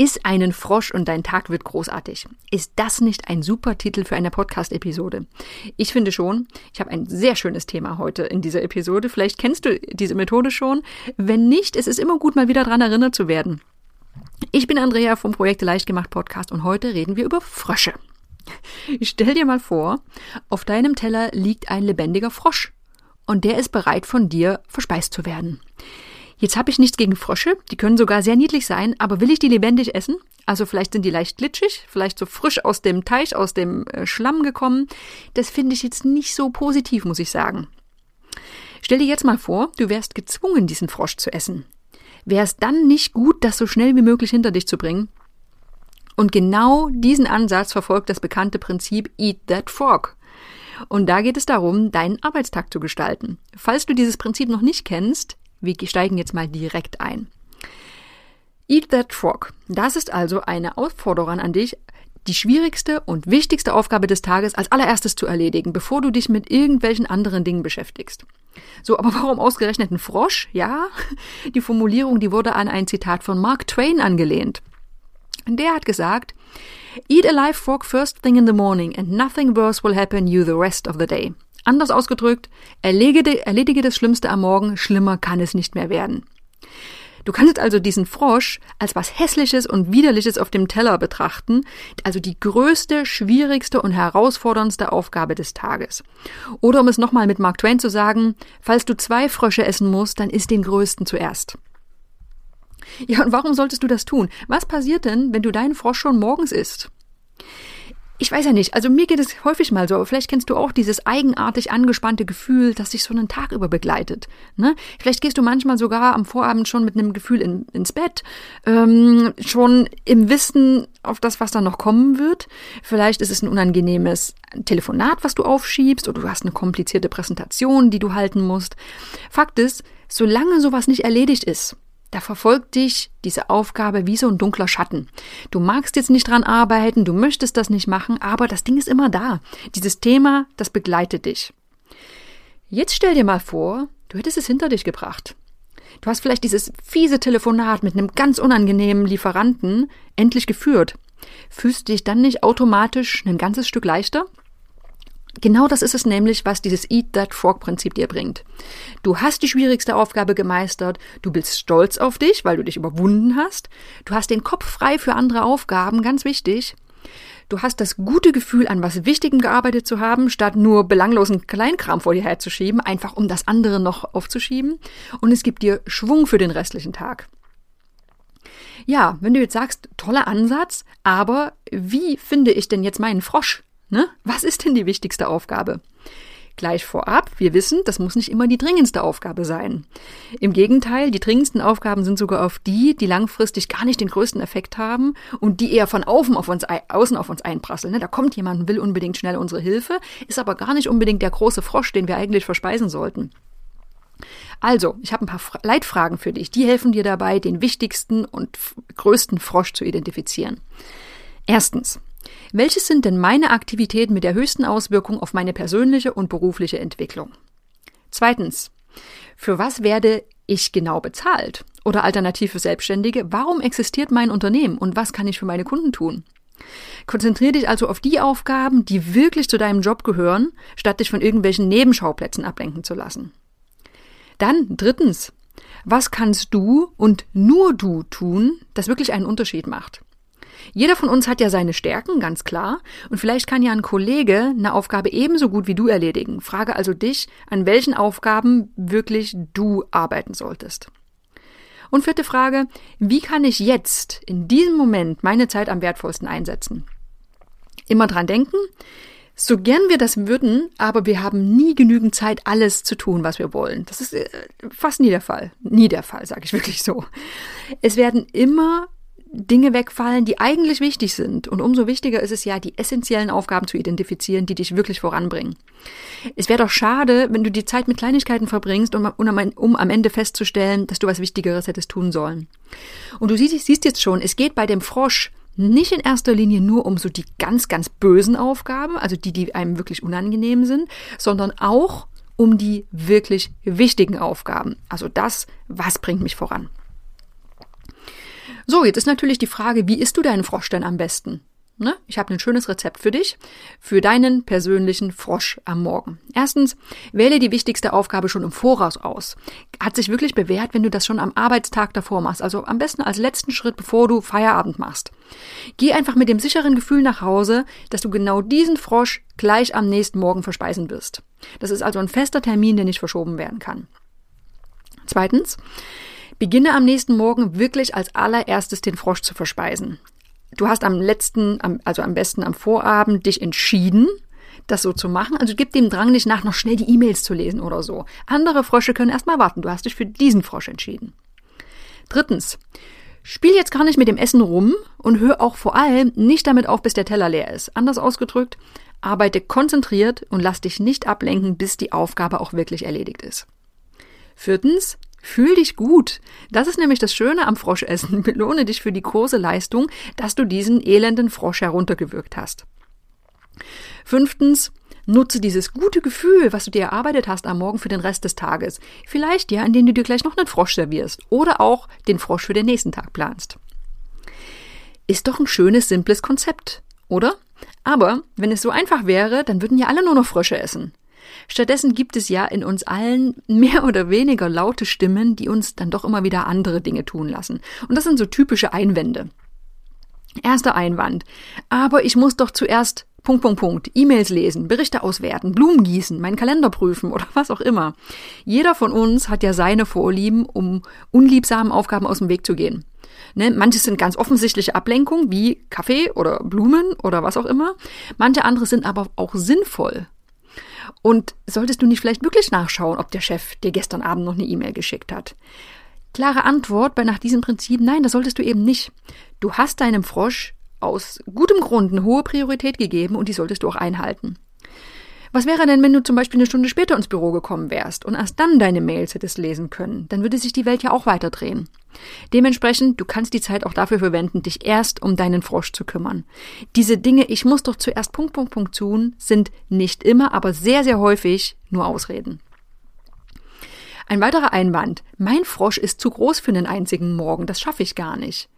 Iss einen Frosch und dein Tag wird großartig. Ist das nicht ein super Titel für eine Podcast-Episode? Ich finde schon. Ich habe ein sehr schönes Thema heute in dieser Episode. Vielleicht kennst du diese Methode schon. Wenn nicht, es ist immer gut, mal wieder daran erinnert zu werden. Ich bin Andrea vom Projekte Leicht gemacht Podcast und heute reden wir über Frösche. Stell dir mal vor, auf deinem Teller liegt ein lebendiger Frosch und der ist bereit von dir verspeist zu werden. Jetzt habe ich nichts gegen Frösche, die können sogar sehr niedlich sein, aber will ich die lebendig essen? Also vielleicht sind die leicht glitschig, vielleicht so frisch aus dem Teich, aus dem äh, Schlamm gekommen. Das finde ich jetzt nicht so positiv, muss ich sagen. Stell dir jetzt mal vor, du wärst gezwungen, diesen Frosch zu essen. Wäre es dann nicht gut, das so schnell wie möglich hinter dich zu bringen? Und genau diesen Ansatz verfolgt das bekannte Prinzip Eat That Frog. Und da geht es darum, deinen Arbeitstag zu gestalten. Falls du dieses Prinzip noch nicht kennst, wir steigen jetzt mal direkt ein. Eat that frog. Das ist also eine Aufforderung an dich, die schwierigste und wichtigste Aufgabe des Tages als allererstes zu erledigen, bevor du dich mit irgendwelchen anderen Dingen beschäftigst. So, aber warum ausgerechnet ein Frosch? Ja, die Formulierung, die wurde an ein Zitat von Mark Twain angelehnt. Der hat gesagt, Eat a live frog first thing in the morning and nothing worse will happen you the rest of the day. Anders ausgedrückt, erledige, erledige das Schlimmste am Morgen, schlimmer kann es nicht mehr werden. Du kannst also diesen Frosch als was Hässliches und Widerliches auf dem Teller betrachten, also die größte, schwierigste und herausforderndste Aufgabe des Tages. Oder um es nochmal mit Mark Twain zu sagen, falls du zwei Frösche essen musst, dann isst den größten zuerst. Ja, und warum solltest du das tun? Was passiert denn, wenn du deinen Frosch schon morgens isst? Ich weiß ja nicht, also mir geht es häufig mal so, aber vielleicht kennst du auch dieses eigenartig angespannte Gefühl, das sich so einen Tag über begleitet. Ne? Vielleicht gehst du manchmal sogar am Vorabend schon mit einem Gefühl in, ins Bett, ähm, schon im Wissen auf das, was da noch kommen wird. Vielleicht ist es ein unangenehmes Telefonat, was du aufschiebst, oder du hast eine komplizierte Präsentation, die du halten musst. Fakt ist, solange sowas nicht erledigt ist, da verfolgt dich diese Aufgabe wie so ein dunkler Schatten. Du magst jetzt nicht dran arbeiten, du möchtest das nicht machen, aber das Ding ist immer da. Dieses Thema, das begleitet dich. Jetzt stell dir mal vor, du hättest es hinter dich gebracht. Du hast vielleicht dieses fiese Telefonat mit einem ganz unangenehmen Lieferanten endlich geführt. Fühlst du dich dann nicht automatisch ein ganzes Stück leichter? Genau das ist es nämlich, was dieses Eat That Frog Prinzip dir bringt. Du hast die schwierigste Aufgabe gemeistert, du bist stolz auf dich, weil du dich überwunden hast, du hast den Kopf frei für andere Aufgaben, ganz wichtig. Du hast das gute Gefühl, an was Wichtigem gearbeitet zu haben, statt nur belanglosen Kleinkram vor dir herzuschieben, einfach um das andere noch aufzuschieben. Und es gibt dir Schwung für den restlichen Tag. Ja, wenn du jetzt sagst, toller Ansatz, aber wie finde ich denn jetzt meinen Frosch? Ne? Was ist denn die wichtigste Aufgabe? Gleich vorab, wir wissen, das muss nicht immer die dringendste Aufgabe sein. Im Gegenteil, die dringendsten Aufgaben sind sogar auf die, die langfristig gar nicht den größten Effekt haben und die eher von außen auf uns, außen auf uns einprasseln. Ne? Da kommt jemand und will unbedingt schnell unsere Hilfe, ist aber gar nicht unbedingt der große Frosch, den wir eigentlich verspeisen sollten. Also, ich habe ein paar Leitfragen für dich. Die helfen dir dabei, den wichtigsten und größten Frosch zu identifizieren. Erstens, welches sind denn meine Aktivitäten mit der höchsten Auswirkung auf meine persönliche und berufliche Entwicklung? Zweitens, für was werde ich genau bezahlt? Oder alternativ für Selbstständige, warum existiert mein Unternehmen und was kann ich für meine Kunden tun? Konzentriere dich also auf die Aufgaben, die wirklich zu deinem Job gehören, statt dich von irgendwelchen Nebenschauplätzen ablenken zu lassen. Dann drittens, was kannst du und nur du tun, das wirklich einen Unterschied macht? Jeder von uns hat ja seine Stärken, ganz klar. Und vielleicht kann ja ein Kollege eine Aufgabe ebenso gut wie du erledigen. Frage also dich, an welchen Aufgaben wirklich du arbeiten solltest. Und vierte Frage, wie kann ich jetzt, in diesem Moment, meine Zeit am wertvollsten einsetzen? Immer dran denken, so gern wir das würden, aber wir haben nie genügend Zeit, alles zu tun, was wir wollen. Das ist äh, fast nie der Fall. Nie der Fall, sage ich wirklich so. Es werden immer Dinge wegfallen, die eigentlich wichtig sind. Und umso wichtiger ist es ja, die essentiellen Aufgaben zu identifizieren, die dich wirklich voranbringen. Es wäre doch schade, wenn du die Zeit mit Kleinigkeiten verbringst, um, um, am Ende festzustellen, dass du was Wichtigeres hättest tun sollen. Und du siehst, siehst jetzt schon, es geht bei dem Frosch nicht in erster Linie nur um so die ganz, ganz bösen Aufgaben, also die, die einem wirklich unangenehm sind, sondern auch um die wirklich wichtigen Aufgaben. Also das, was bringt mich voran. So, jetzt ist natürlich die Frage, wie isst du deinen Frosch denn am besten? Ne? Ich habe ein schönes Rezept für dich, für deinen persönlichen Frosch am Morgen. Erstens, wähle die wichtigste Aufgabe schon im Voraus aus. Hat sich wirklich bewährt, wenn du das schon am Arbeitstag davor machst, also am besten als letzten Schritt, bevor du Feierabend machst. Geh einfach mit dem sicheren Gefühl nach Hause, dass du genau diesen Frosch gleich am nächsten Morgen verspeisen wirst. Das ist also ein fester Termin, der nicht verschoben werden kann. Zweitens, beginne am nächsten Morgen wirklich als allererstes den Frosch zu verspeisen du hast am letzten, also am besten am Vorabend dich entschieden, das so zu machen. Also gib dem Drang nicht nach, noch schnell die E-Mails zu lesen oder so. Andere Frösche können erstmal warten. Du hast dich für diesen Frosch entschieden. Drittens. Spiel jetzt gar nicht mit dem Essen rum und hör auch vor allem nicht damit auf, bis der Teller leer ist. Anders ausgedrückt, arbeite konzentriert und lass dich nicht ablenken, bis die Aufgabe auch wirklich erledigt ist. Viertens, Fühl dich gut. Das ist nämlich das Schöne am Froschessen. Belohne dich für die große Leistung, dass du diesen elenden Frosch heruntergewürgt hast. Fünftens, nutze dieses gute Gefühl, was du dir erarbeitet hast am Morgen für den Rest des Tages. Vielleicht ja, indem du dir gleich noch einen Frosch servierst oder auch den Frosch für den nächsten Tag planst. Ist doch ein schönes, simples Konzept, oder? Aber wenn es so einfach wäre, dann würden ja alle nur noch Frösche essen. Stattdessen gibt es ja in uns allen mehr oder weniger laute Stimmen, die uns dann doch immer wieder andere Dinge tun lassen. Und das sind so typische Einwände. Erster Einwand. Aber ich muss doch zuerst Punkt, Punkt, Punkt. E-Mails lesen, Berichte auswerten, Blumen gießen, meinen Kalender prüfen oder was auch immer. Jeder von uns hat ja seine Vorlieben, um unliebsamen Aufgaben aus dem Weg zu gehen. Ne? Manche sind ganz offensichtliche Ablenkungen, wie Kaffee oder Blumen oder was auch immer. Manche andere sind aber auch sinnvoll und solltest du nicht vielleicht wirklich nachschauen, ob der Chef dir gestern Abend noch eine E-Mail geschickt hat? Klare Antwort bei nach diesem Prinzip, nein, das solltest du eben nicht. Du hast deinem Frosch aus gutem Grund eine hohe Priorität gegeben und die solltest du auch einhalten. Was wäre denn, wenn du zum Beispiel eine Stunde später ins Büro gekommen wärst und erst dann deine Mails hättest lesen können? Dann würde sich die Welt ja auch weiterdrehen. Dementsprechend, du kannst die Zeit auch dafür verwenden, dich erst um deinen Frosch zu kümmern. Diese Dinge, ich muss doch zuerst Punkt, Punkt, Punkt tun, sind nicht immer, aber sehr, sehr häufig nur Ausreden. Ein weiterer Einwand. Mein Frosch ist zu groß für einen einzigen Morgen, das schaffe ich gar nicht.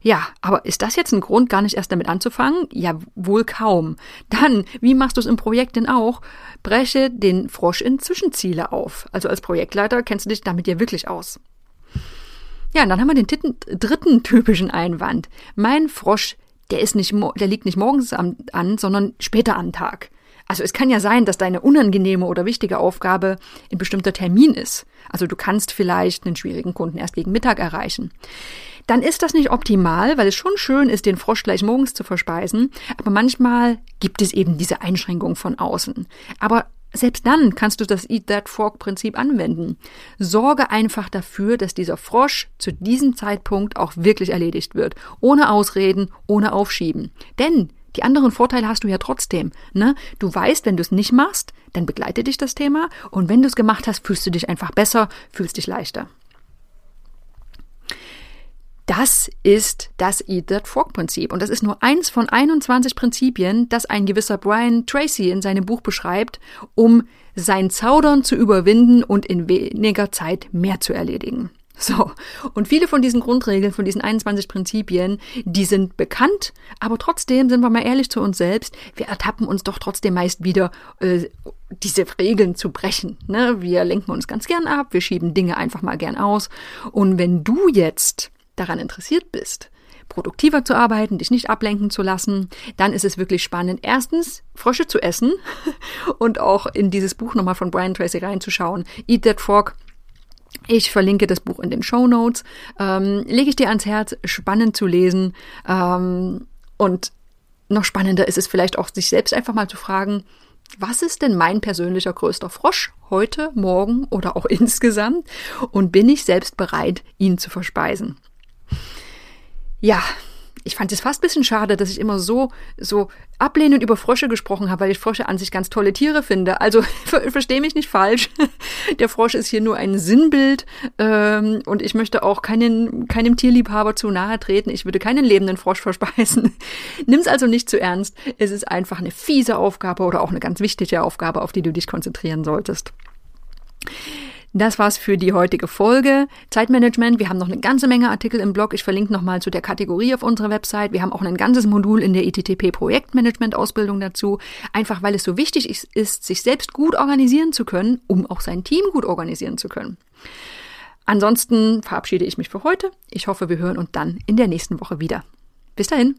Ja, aber ist das jetzt ein Grund, gar nicht erst damit anzufangen? Ja, wohl kaum. Dann, wie machst du es im Projekt denn auch? Breche den Frosch in Zwischenziele auf. Also als Projektleiter kennst du dich damit ja wirklich aus. Ja, und dann haben wir den dritten, dritten typischen Einwand. Mein Frosch, der ist nicht, der liegt nicht morgens an, an, sondern später am Tag. Also es kann ja sein, dass deine unangenehme oder wichtige Aufgabe ein bestimmter Termin ist. Also du kannst vielleicht einen schwierigen Kunden erst gegen Mittag erreichen dann ist das nicht optimal, weil es schon schön ist, den Frosch gleich morgens zu verspeisen, aber manchmal gibt es eben diese Einschränkung von außen. Aber selbst dann kannst du das Eat That Frog Prinzip anwenden. Sorge einfach dafür, dass dieser Frosch zu diesem Zeitpunkt auch wirklich erledigt wird. Ohne Ausreden, ohne Aufschieben. Denn die anderen Vorteile hast du ja trotzdem. Ne? Du weißt, wenn du es nicht machst, dann begleitet dich das Thema. Und wenn du es gemacht hast, fühlst du dich einfach besser, fühlst dich leichter. Das ist das Eat That Frog Prinzip. Und das ist nur eins von 21 Prinzipien, das ein gewisser Brian Tracy in seinem Buch beschreibt, um sein Zaudern zu überwinden und in weniger Zeit mehr zu erledigen. So. Und viele von diesen Grundregeln, von diesen 21 Prinzipien, die sind bekannt, aber trotzdem sind wir mal ehrlich zu uns selbst, wir ertappen uns doch trotzdem meist wieder, äh, diese Regeln zu brechen. Ne? Wir lenken uns ganz gern ab, wir schieben Dinge einfach mal gern aus. Und wenn du jetzt daran interessiert bist, produktiver zu arbeiten, dich nicht ablenken zu lassen, dann ist es wirklich spannend, erstens Frösche zu essen und auch in dieses Buch nochmal von Brian Tracy reinzuschauen. Eat That Frog. Ich verlinke das Buch in den Show Notes. Ähm, lege ich dir ans Herz, spannend zu lesen. Ähm, und noch spannender ist es vielleicht auch, sich selbst einfach mal zu fragen, was ist denn mein persönlicher größter Frosch heute, morgen oder auch insgesamt? Und bin ich selbst bereit, ihn zu verspeisen? Ja, ich fand es fast ein bisschen schade, dass ich immer so, so ablehnend über Frösche gesprochen habe, weil ich Frösche an sich ganz tolle Tiere finde. Also ver verstehe mich nicht falsch. Der Frosch ist hier nur ein Sinnbild ähm, und ich möchte auch keinen, keinem Tierliebhaber zu nahe treten. Ich würde keinen lebenden Frosch verspeisen. Nimm's also nicht zu ernst. Es ist einfach eine fiese Aufgabe oder auch eine ganz wichtige Aufgabe, auf die du dich konzentrieren solltest. Das war's für die heutige Folge. Zeitmanagement. Wir haben noch eine ganze Menge Artikel im Blog. Ich verlinke nochmal zu der Kategorie auf unserer Website. Wir haben auch ein ganzes Modul in der ITTP Projektmanagement Ausbildung dazu. Einfach weil es so wichtig ist, sich selbst gut organisieren zu können, um auch sein Team gut organisieren zu können. Ansonsten verabschiede ich mich für heute. Ich hoffe, wir hören uns dann in der nächsten Woche wieder. Bis dahin.